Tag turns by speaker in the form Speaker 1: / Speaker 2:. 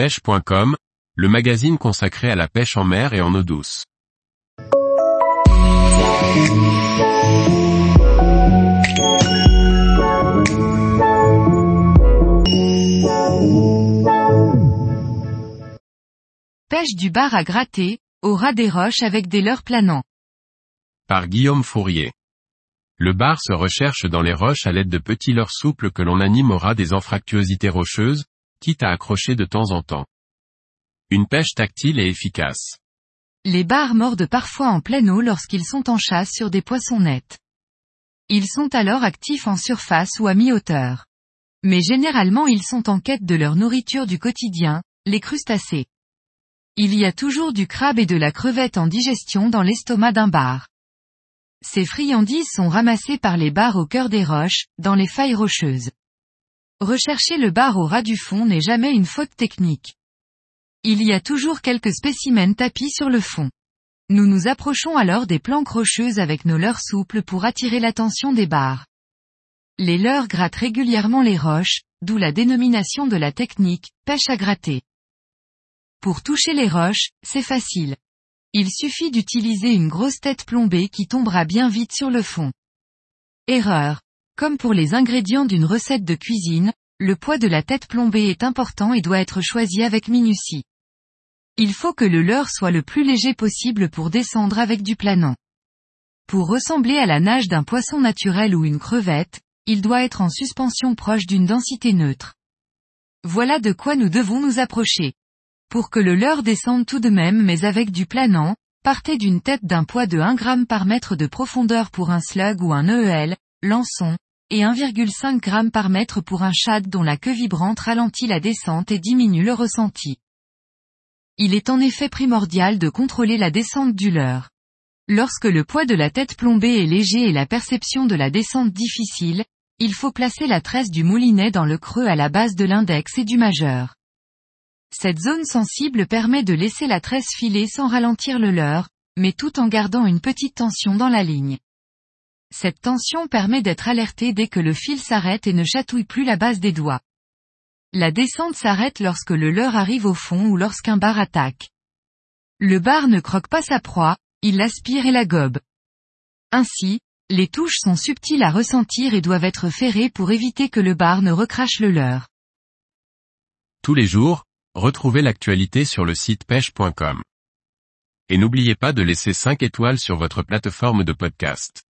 Speaker 1: pêche.com, le magazine consacré à la pêche en mer et en eau douce.
Speaker 2: Pêche du bar à gratter, au ras des roches avec des leurres planants.
Speaker 1: Par Guillaume Fourier. Le bar se recherche dans les roches à l'aide de petits leurres souples que l'on anime au ras des anfractuosités rocheuses, quitte à accrocher de temps en temps. Une pêche tactile et efficace.
Speaker 2: Les bars mordent parfois en pleine eau lorsqu'ils sont en chasse sur des poissons nets. Ils sont alors actifs en surface ou à mi-hauteur. Mais généralement ils sont en quête de leur nourriture du quotidien, les crustacés. Il y a toujours du crabe et de la crevette en digestion dans l'estomac d'un bar. Ces friandises sont ramassées par les bars au cœur des roches, dans les failles rocheuses. Rechercher le bar au ras du fond n'est jamais une faute technique. Il y a toujours quelques spécimens tapis sur le fond. Nous nous approchons alors des planques rocheuses avec nos leurres souples pour attirer l'attention des bars. Les leurres grattent régulièrement les roches, d'où la dénomination de la technique, pêche à gratter. Pour toucher les roches, c'est facile. Il suffit d'utiliser une grosse tête plombée qui tombera bien vite sur le fond. Erreur. Comme pour les ingrédients d'une recette de cuisine, le poids de la tête plombée est important et doit être choisi avec minutie. Il faut que le leurre soit le plus léger possible pour descendre avec du planant. Pour ressembler à la nage d'un poisson naturel ou une crevette, il doit être en suspension proche d'une densité neutre. Voilà de quoi nous devons nous approcher. Pour que le leurre descende tout de même mais avec du planant, partez d'une tête d'un poids de 1 g par mètre de profondeur pour un slug ou un EEL, lançon, et 1,5 g par mètre pour un shad dont la queue vibrante ralentit la descente et diminue le ressenti. Il est en effet primordial de contrôler la descente du leurre. Lorsque le poids de la tête plombée est léger et la perception de la descente difficile, il faut placer la tresse du moulinet dans le creux à la base de l'index et du majeur. Cette zone sensible permet de laisser la tresse filer sans ralentir le leurre, mais tout en gardant une petite tension dans la ligne. Cette tension permet d'être alerté dès que le fil s'arrête et ne chatouille plus la base des doigts. La descente s'arrête lorsque le leurre arrive au fond ou lorsqu'un bar attaque. Le bar ne croque pas sa proie, il l'aspire et la gobe. Ainsi, les touches sont subtiles à ressentir et doivent être ferrées pour éviter que le bar ne recrache le leurre.
Speaker 1: Tous les jours, retrouvez l'actualité sur le site pêche.com. Et n'oubliez pas de laisser 5 étoiles sur votre plateforme de podcast.